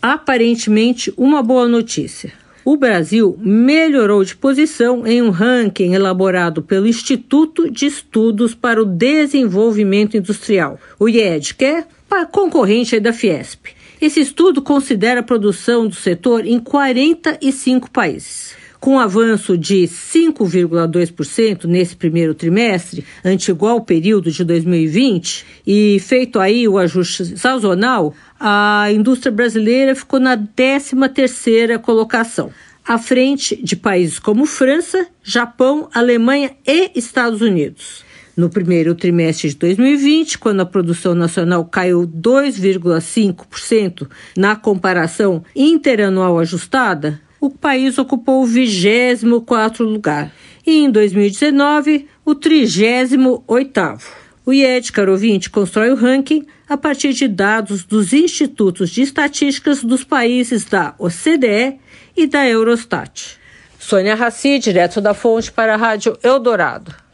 aparentemente uma boa notícia. O Brasil melhorou de posição em um ranking elaborado pelo Instituto de Estudos para o Desenvolvimento Industrial, o IED, que é concorrente da Fiesp. Esse estudo considera a produção do setor em 45 países com avanço de 5,2% nesse primeiro trimestre, ante igual período de 2020, e feito aí o ajuste sazonal, a indústria brasileira ficou na 13ª colocação, à frente de países como França, Japão, Alemanha e Estados Unidos. No primeiro trimestre de 2020, quando a produção nacional caiu 2,5% na comparação interanual ajustada, o país ocupou o 24º lugar e em 2019 o 38º. O IED, caro ouvinte, constrói o ranking a partir de dados dos institutos de estatísticas dos países da OCDE e da Eurostat. Sônia Raci, direto da fonte para a Rádio Eldorado.